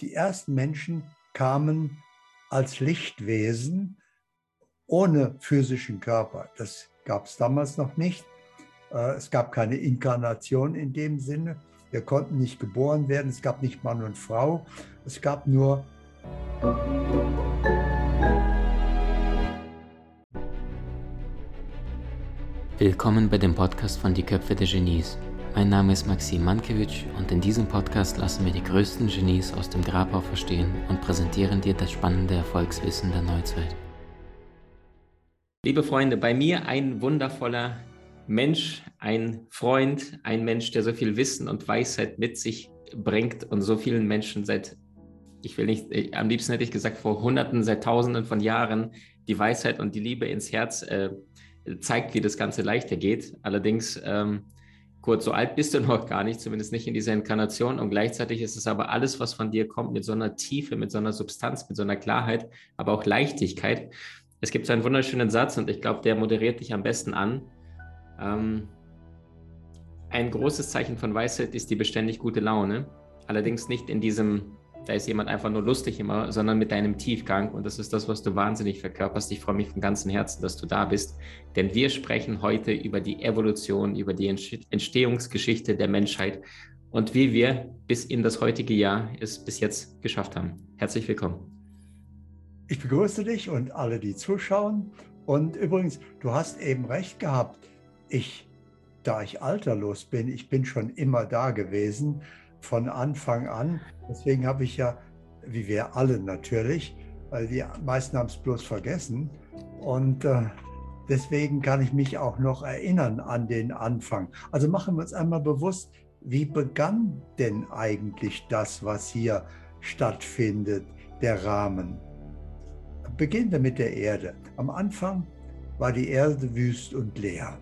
die ersten Menschen kamen als Lichtwesen ohne physischen Körper. Das gab es damals noch nicht. Äh, es gab keine Inkarnation in dem Sinne. Wir konnten nicht geboren werden. Es gab nicht Mann und Frau. Es gab nur Willkommen bei dem Podcast von Die Köpfe der Genies. Mein Name ist Maxim Mankewitsch und in diesem Podcast lassen wir die größten Genies aus dem Grabau verstehen und präsentieren dir das spannende Erfolgswissen der Neuzeit. Liebe Freunde, bei mir ein wundervoller Mensch, ein Freund, ein Mensch, der so viel Wissen und Weisheit mit sich bringt und so vielen Menschen seit, ich will nicht, äh, am liebsten hätte ich gesagt, vor Hunderten, seit Tausenden von Jahren die Weisheit und die Liebe ins Herz äh, zeigt, wie das Ganze leichter geht. Allerdings ähm, Kurt, so alt bist du noch gar nicht, zumindest nicht in dieser Inkarnation. Und gleichzeitig ist es aber alles, was von dir kommt, mit so einer Tiefe, mit so einer Substanz, mit so einer Klarheit, aber auch Leichtigkeit. Es gibt so einen wunderschönen Satz und ich glaube, der moderiert dich am besten an. Ähm, ein großes Zeichen von Weisheit ist die beständig gute Laune. Allerdings nicht in diesem da ist jemand einfach nur lustig immer, sondern mit deinem Tiefgang. Und das ist das, was du wahnsinnig verkörperst. Ich freue mich von ganzem Herzen, dass du da bist. Denn wir sprechen heute über die Evolution, über die Entstehungsgeschichte der Menschheit und wie wir bis in das heutige Jahr es bis jetzt geschafft haben. Herzlich willkommen. Ich begrüße dich und alle, die zuschauen. Und übrigens, du hast eben recht gehabt. Ich, da ich alterlos bin, ich bin schon immer da gewesen von Anfang an. Deswegen habe ich ja, wie wir alle natürlich, weil die meisten haben es bloß vergessen. Und äh, deswegen kann ich mich auch noch erinnern an den Anfang. Also machen wir uns einmal bewusst, wie begann denn eigentlich das, was hier stattfindet, der Rahmen? Beginnen wir mit der Erde. Am Anfang war die Erde wüst und leer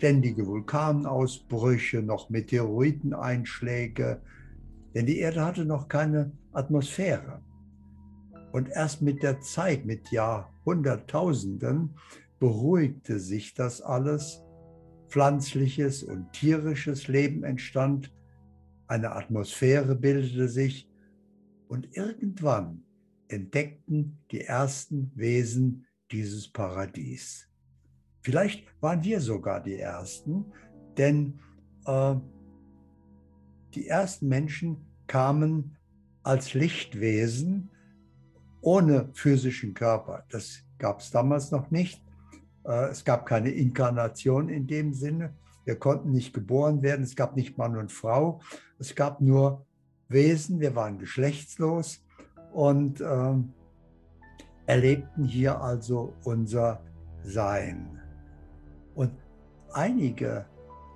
ständige Vulkanausbrüche, noch Meteoriteneinschläge, denn die Erde hatte noch keine Atmosphäre. Und erst mit der Zeit, mit Jahrhunderttausenden, beruhigte sich das alles. Pflanzliches und tierisches Leben entstand, eine Atmosphäre bildete sich und irgendwann entdeckten die ersten Wesen dieses Paradies. Vielleicht waren wir sogar die Ersten, denn äh, die ersten Menschen kamen als Lichtwesen ohne physischen Körper. Das gab es damals noch nicht. Äh, es gab keine Inkarnation in dem Sinne. Wir konnten nicht geboren werden. Es gab nicht Mann und Frau. Es gab nur Wesen. Wir waren geschlechtslos und äh, erlebten hier also unser Sein. Und einige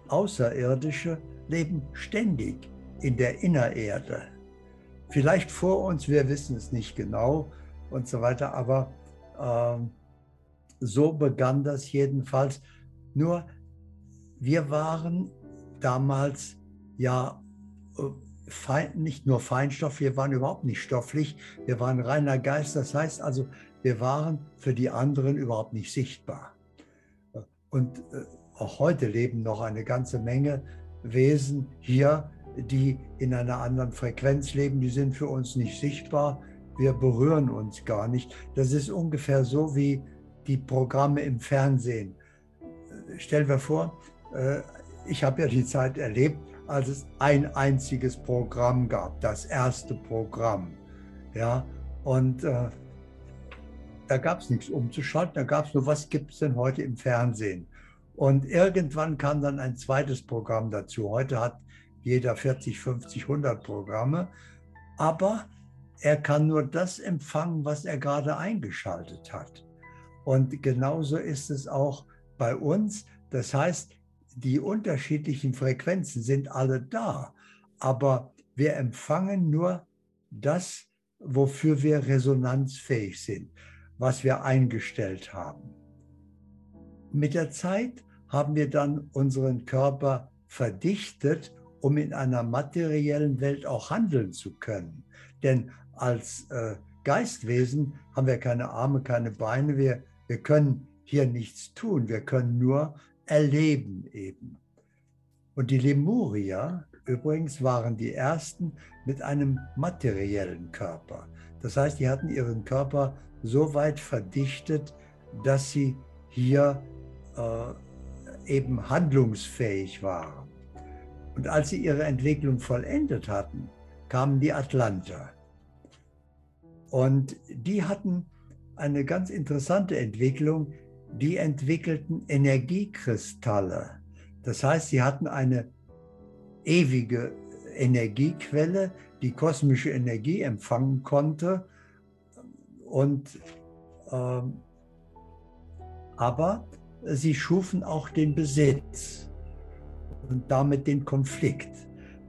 Außerirdische leben ständig in der Innererde. Vielleicht vor uns, wir wissen es nicht genau und so weiter, aber äh, so begann das jedenfalls. Nur wir waren damals ja äh, fein, nicht nur Feinstoff, wir waren überhaupt nicht stofflich, wir waren reiner Geist. Das heißt also, wir waren für die anderen überhaupt nicht sichtbar. Und äh, auch heute leben noch eine ganze Menge Wesen hier, die in einer anderen Frequenz leben. Die sind für uns nicht sichtbar. Wir berühren uns gar nicht. Das ist ungefähr so wie die Programme im Fernsehen. Stellen wir vor, äh, ich habe ja die Zeit erlebt, als es ein einziges Programm gab, das erste Programm. Ja, und äh, da gab es nichts umzuschalten, da gab es nur, was gibt es denn heute im Fernsehen? Und irgendwann kam dann ein zweites Programm dazu. Heute hat jeder 40, 50, 100 Programme, aber er kann nur das empfangen, was er gerade eingeschaltet hat. Und genauso ist es auch bei uns. Das heißt, die unterschiedlichen Frequenzen sind alle da, aber wir empfangen nur das, wofür wir resonanzfähig sind was wir eingestellt haben. Mit der Zeit haben wir dann unseren Körper verdichtet, um in einer materiellen Welt auch handeln zu können. Denn als äh, Geistwesen haben wir keine Arme, keine Beine, wir, wir können hier nichts tun, wir können nur erleben eben. Und die Lemurier, übrigens waren die ersten mit einem materiellen Körper. Das heißt, die hatten ihren Körper so weit verdichtet, dass sie hier äh, eben handlungsfähig waren. Und als sie ihre Entwicklung vollendet hatten, kamen die Atlanter. Und die hatten eine ganz interessante Entwicklung. Die entwickelten Energiekristalle. Das heißt, sie hatten eine ewige Energiequelle, die kosmische Energie empfangen konnte. Und, ähm, aber sie schufen auch den Besitz und damit den Konflikt.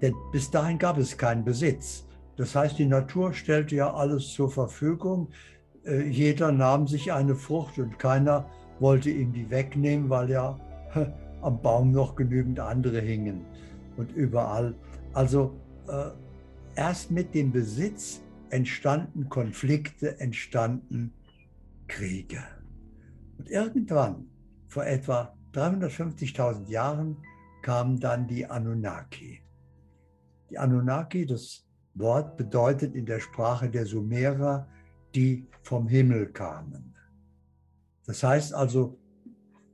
Denn bis dahin gab es keinen Besitz. Das heißt, die Natur stellte ja alles zur Verfügung. Äh, jeder nahm sich eine Frucht und keiner wollte ihm die wegnehmen, weil ja am Baum noch genügend andere hingen und überall. Also äh, erst mit dem Besitz entstanden Konflikte, entstanden Kriege. Und irgendwann, vor etwa 350.000 Jahren, kamen dann die Anunnaki. Die Anunnaki, das Wort bedeutet in der Sprache der Sumerer, die vom Himmel kamen. Das heißt also,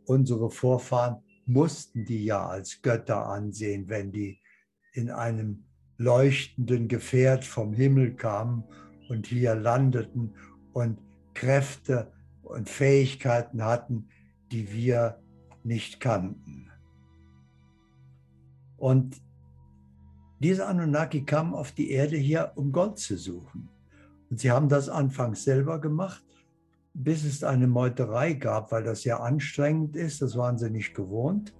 unsere Vorfahren mussten die ja als Götter ansehen, wenn die in einem leuchtenden Gefährt vom Himmel kamen und hier landeten und Kräfte und Fähigkeiten hatten, die wir nicht kannten. Und diese Anunnaki kamen auf die Erde hier, um Gold zu suchen. Und sie haben das anfangs selber gemacht, bis es eine Meuterei gab, weil das ja anstrengend ist. Das waren sie nicht gewohnt.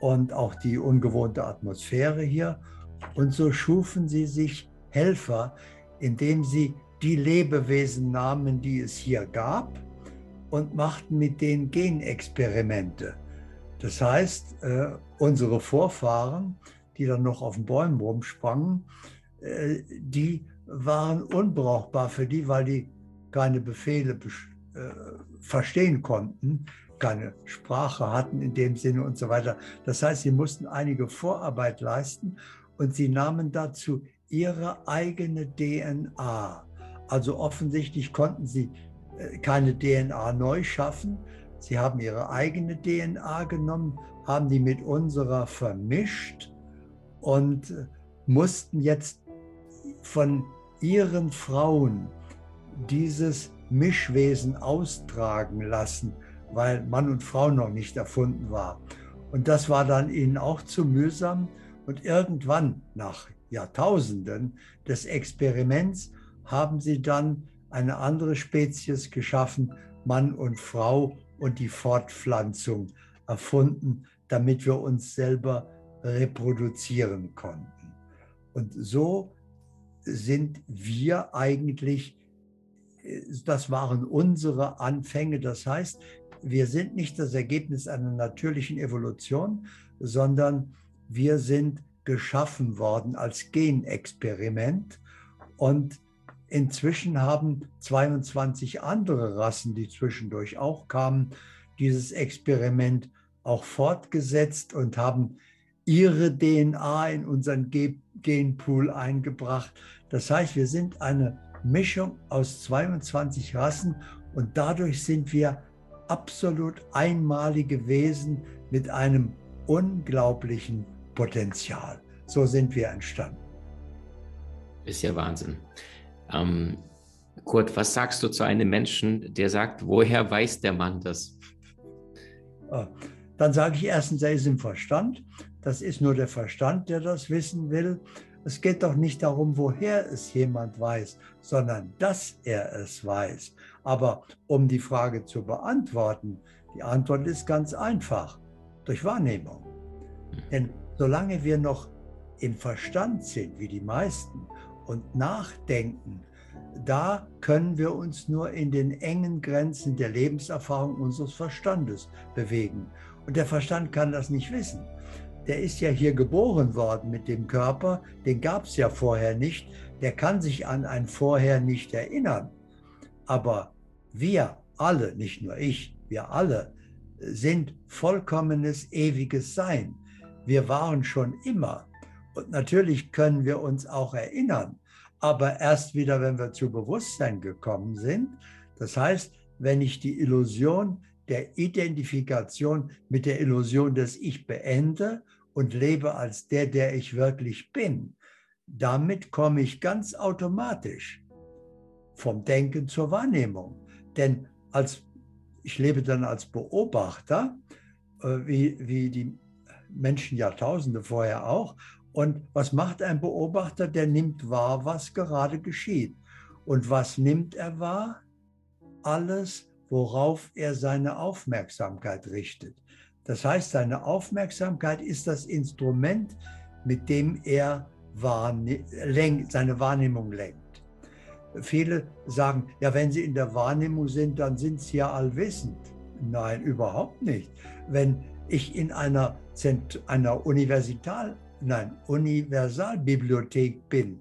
Und auch die ungewohnte Atmosphäre hier. Und so schufen sie sich Helfer, indem sie die Lebewesen nahmen, die es hier gab, und machten mit denen Genexperimente. Das heißt, äh, unsere Vorfahren, die dann noch auf den Bäumen rumsprangen, äh, die waren unbrauchbar für die, weil die keine Befehle äh, verstehen konnten, keine Sprache hatten in dem Sinne und so weiter. Das heißt, sie mussten einige Vorarbeit leisten und sie nahmen dazu ihre eigene DNA. Also offensichtlich konnten sie äh, keine DNA neu schaffen. Sie haben ihre eigene DNA genommen, haben die mit unserer vermischt und äh, mussten jetzt von ihren Frauen dieses Mischwesen austragen lassen, weil Mann und Frau noch nicht erfunden war. Und das war dann ihnen auch zu mühsam. Und irgendwann, nach Jahrtausenden des Experiments, haben sie dann eine andere Spezies geschaffen, Mann und Frau und die Fortpflanzung erfunden, damit wir uns selber reproduzieren konnten. Und so sind wir eigentlich, das waren unsere Anfänge. Das heißt, wir sind nicht das Ergebnis einer natürlichen Evolution, sondern wir sind geschaffen worden als Genexperiment. Und inzwischen haben 22 andere Rassen, die zwischendurch auch kamen, dieses Experiment auch fortgesetzt und haben ihre DNA in unseren Genpool eingebracht. Das heißt, wir sind eine Mischung aus 22 Rassen und dadurch sind wir absolut einmalige Wesen mit einem unglaublichen Potenzial. So sind wir entstanden. Ist ja Wahnsinn. Ähm, Kurt, was sagst du zu einem Menschen, der sagt, woher weiß der Mann das? Ah, dann sage ich erstens, er ist im Verstand. Das ist nur der Verstand, der das wissen will. Es geht doch nicht darum, woher es jemand weiß, sondern dass er es weiß. Aber um die Frage zu beantworten, die Antwort ist ganz einfach, durch Wahrnehmung. Denn solange wir noch im Verstand sind, wie die meisten, und nachdenken, da können wir uns nur in den engen Grenzen der Lebenserfahrung unseres Verstandes bewegen. Und der Verstand kann das nicht wissen der ist ja hier geboren worden mit dem Körper, den gab es ja vorher nicht, der kann sich an ein Vorher nicht erinnern. Aber wir alle, nicht nur ich, wir alle sind vollkommenes ewiges Sein. Wir waren schon immer. Und natürlich können wir uns auch erinnern, aber erst wieder, wenn wir zu Bewusstsein gekommen sind. Das heißt, wenn ich die Illusion der Identifikation mit der Illusion des Ich beende und lebe als der, der ich wirklich bin, damit komme ich ganz automatisch vom Denken zur Wahrnehmung. Denn als, ich lebe dann als Beobachter, äh, wie, wie die Menschen Jahrtausende vorher auch. Und was macht ein Beobachter? Der nimmt wahr, was gerade geschieht. Und was nimmt er wahr? Alles, worauf er seine Aufmerksamkeit richtet. Das heißt, seine Aufmerksamkeit ist das Instrument, mit dem er seine Wahrnehmung lenkt. Viele sagen, ja, wenn sie in der Wahrnehmung sind, dann sind sie ja allwissend. Nein, überhaupt nicht. Wenn ich in einer, Zent einer Universital, nein, Universalbibliothek bin,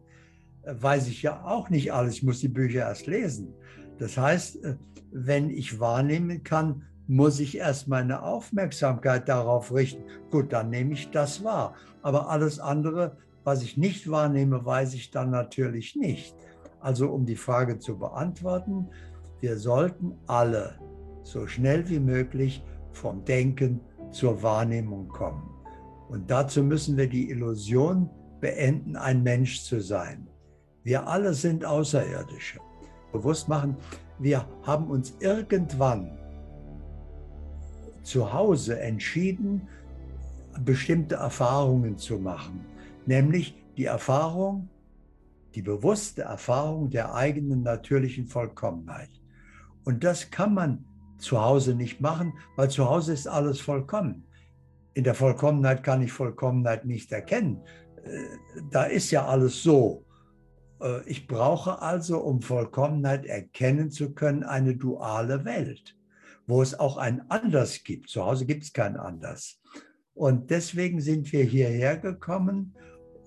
weiß ich ja auch nicht alles. Ich muss die Bücher erst lesen. Das heißt, äh, wenn ich wahrnehmen kann, muss ich erst meine Aufmerksamkeit darauf richten. Gut, dann nehme ich das wahr. Aber alles andere, was ich nicht wahrnehme, weiß ich dann natürlich nicht. Also um die Frage zu beantworten, wir sollten alle so schnell wie möglich vom Denken zur Wahrnehmung kommen. Und dazu müssen wir die Illusion beenden, ein Mensch zu sein. Wir alle sind Außerirdische. Bewusst machen, wir haben uns irgendwann zu Hause entschieden, bestimmte Erfahrungen zu machen, nämlich die Erfahrung, die bewusste Erfahrung der eigenen natürlichen Vollkommenheit. Und das kann man zu Hause nicht machen, weil zu Hause ist alles vollkommen. In der Vollkommenheit kann ich Vollkommenheit nicht erkennen. Äh, da ist ja alles so. Äh, ich brauche also, um Vollkommenheit erkennen zu können, eine duale Welt, wo es auch ein Anders gibt. Zu Hause gibt es kein Anders. Und deswegen sind wir hierher gekommen,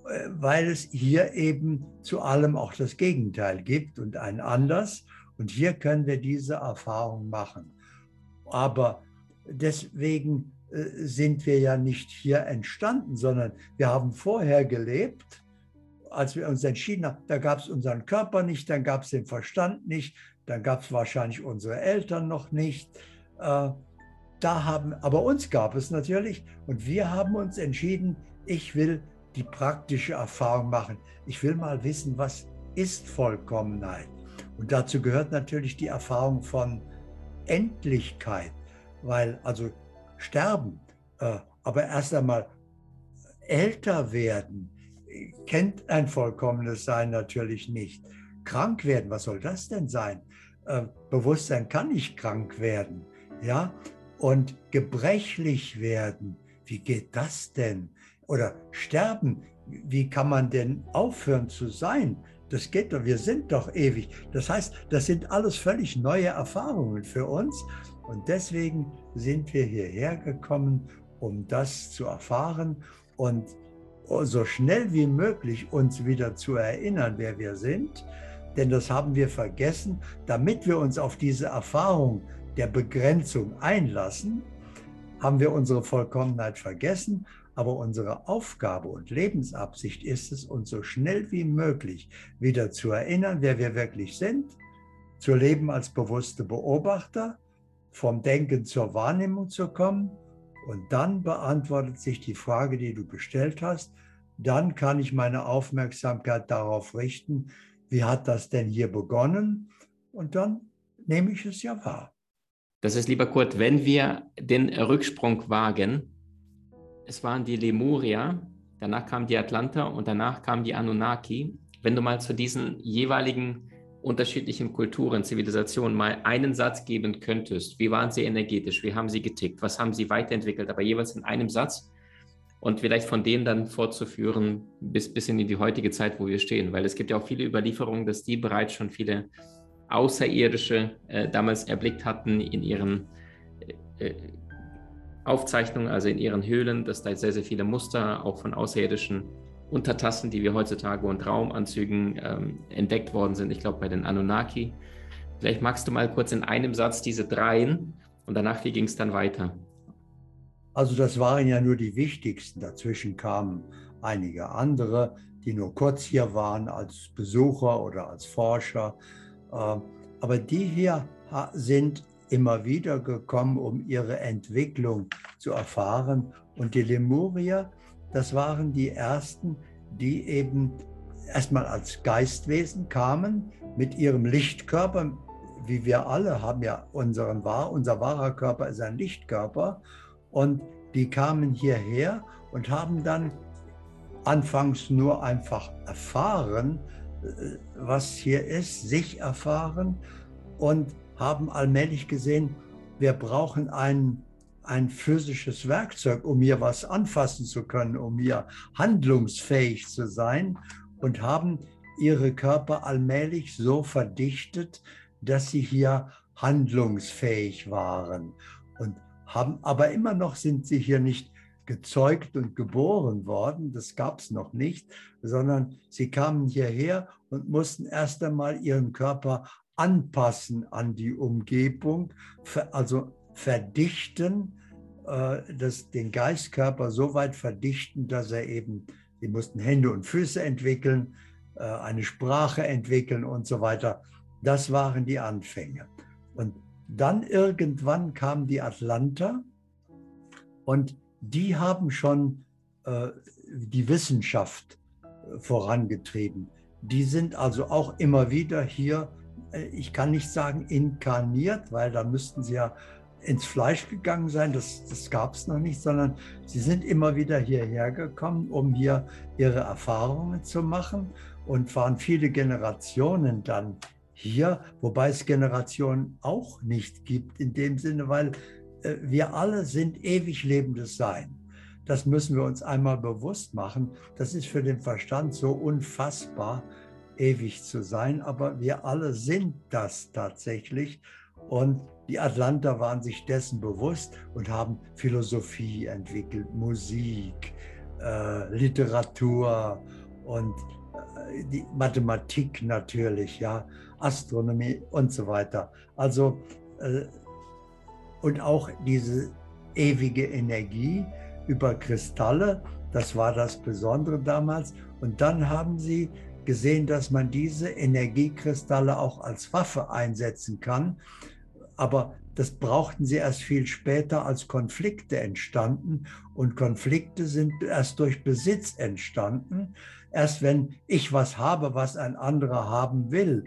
äh, weil es hier eben zu allem auch das Gegenteil gibt und ein Anders. Und hier können wir diese Erfahrung machen. Aber deswegen äh, sind wir ja nicht hier entstanden, sondern wir haben vorher gelebt, als wir uns entschieden haben, da gab es unseren Körper nicht, dann gab es den Verstand nicht, dann gab es wahrscheinlich unsere Eltern noch nicht. Äh, da haben, aber uns gab es natürlich und wir haben uns entschieden, ich will die praktische Erfahrung machen. Ich will mal wissen, was ist Vollkommenheit. Und dazu gehört natürlich die Erfahrung von Endlichkeit, weil also sterben, äh, aber erst einmal älter werden, kennt ein vollkommenes Sein natürlich nicht. Krank werden, was soll das denn sein? Äh, Bewusstsein kann nicht krank werden, ja? Und gebrechlich werden, wie geht das denn? Oder sterben, wie kann man denn aufhören zu sein? Das geht doch, wir sind doch ewig. Das heißt, das sind alles völlig neue Erfahrungen für uns. Und deswegen sind wir hierher gekommen, um das zu erfahren und so schnell wie möglich uns wieder zu erinnern, wer wir sind. Denn das haben wir vergessen, damit wir uns auf diese Erfahrung der Begrenzung einlassen, haben wir unsere Vollkommenheit vergessen aber unsere Aufgabe und Lebensabsicht ist es, uns so schnell wie möglich wieder zu erinnern, wer wir wirklich sind, zu leben als bewusste Beobachter, vom Denken zur Wahrnehmung zu kommen. Und dann beantwortet sich die Frage, die du gestellt hast. Dann kann ich meine Aufmerksamkeit darauf richten, wie hat das denn hier begonnen? Und dann nehme ich es ja wahr. Das ist, lieber Kurt, wenn wir den Rücksprung wagen, es waren die Lemuria, danach kamen die Atlanta und danach kamen die Anunnaki. Wenn du mal zu diesen jeweiligen unterschiedlichen Kulturen, Zivilisationen mal einen Satz geben könntest, wie waren sie energetisch, wie haben sie getickt, was haben sie weiterentwickelt, aber jeweils in einem Satz und vielleicht von denen dann fortzuführen bis, bis in die heutige Zeit, wo wir stehen, weil es gibt ja auch viele Überlieferungen, dass die bereits schon viele Außerirdische äh, damals erblickt hatten in ihren äh, Aufzeichnungen, also in ihren Höhlen, dass da sehr, sehr viele Muster auch von außerirdischen Untertassen, die wir heutzutage und Raumanzügen ähm, entdeckt worden sind. Ich glaube bei den Anunnaki. Vielleicht magst du mal kurz in einem Satz diese dreien und danach, wie ging es dann weiter? Also das waren ja nur die wichtigsten. Dazwischen kamen einige andere, die nur kurz hier waren als Besucher oder als Forscher. Äh, aber die hier sind immer wieder gekommen, um ihre Entwicklung zu erfahren. Und die Lemurier, das waren die ersten, die eben erstmal als Geistwesen kamen mit ihrem Lichtkörper. Wie wir alle haben ja unseren wahr, unser wahrer Körper ist ein Lichtkörper. Und die kamen hierher und haben dann anfangs nur einfach erfahren, äh, was hier ist, sich erfahren und haben allmählich gesehen, wir brauchen ein, ein physisches Werkzeug, um hier was anfassen zu können, um hier handlungsfähig zu sein und haben ihre Körper allmählich so verdichtet, dass sie hier handlungsfähig waren und haben, aber immer noch sind sie hier nicht gezeugt und geboren worden, das gab es noch nicht, sondern sie kamen hierher und mussten erst einmal ihren Körper anpassen an die Umgebung, also verdichten, äh, das, den Geistkörper so weit verdichten, dass er eben, sie mussten Hände und Füße entwickeln, äh, eine Sprache entwickeln und so weiter. Das waren die Anfänge. Und dann irgendwann kam die Atlanta und die haben schon äh, die Wissenschaft vorangetrieben. Die sind also auch immer wieder hier, ich kann nicht sagen inkarniert, weil da müssten sie ja ins Fleisch gegangen sein, das, das gab es noch nicht, sondern sie sind immer wieder hierher gekommen, um hier ihre Erfahrungen zu machen und waren viele Generationen dann hier, wobei es Generationen auch nicht gibt in dem Sinne, weil äh, wir alle sind ewig lebendes Sein. Das müssen wir uns einmal bewusst machen. Das ist für den Verstand so unfassbar, ewig zu sein, aber wir alle sind das tatsächlich. Und die Atlanter waren sich dessen bewusst und haben Philosophie entwickelt, Musik, äh, Literatur und äh, die Mathematik natürlich, ja, Astronomie und so weiter. Also äh, und auch diese ewige Energie über Kristalle. Das war das Besondere damals. Und dann haben sie gesehen, dass man diese Energiekristalle auch als Waffe einsetzen kann. Aber das brauchten sie erst viel später, als Konflikte entstanden. Und Konflikte sind erst durch Besitz entstanden. Erst wenn ich was habe, was ein anderer haben will,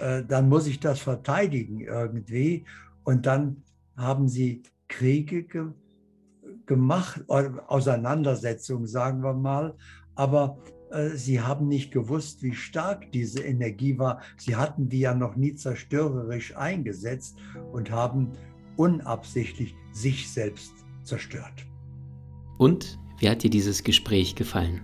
äh, dann muss ich das verteidigen irgendwie. Und dann haben sie Kriege ge gemacht, Auseinandersetzungen, sagen wir mal, aber sie haben nicht gewusst, wie stark diese Energie war. Sie hatten die ja noch nie zerstörerisch eingesetzt und haben unabsichtlich sich selbst zerstört. Und wie hat dir dieses Gespräch gefallen?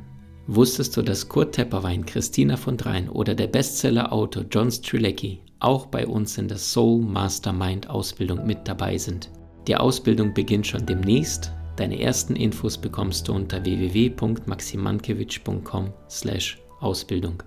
Wusstest du, dass Kurt Tepperwein, Christina von Dreien oder der Bestseller-Autor John Strilecki auch bei uns in der Soul Mastermind Ausbildung mit dabei sind? Die Ausbildung beginnt schon demnächst. Deine ersten Infos bekommst du unter www.maximankiewicz.com/ausbildung.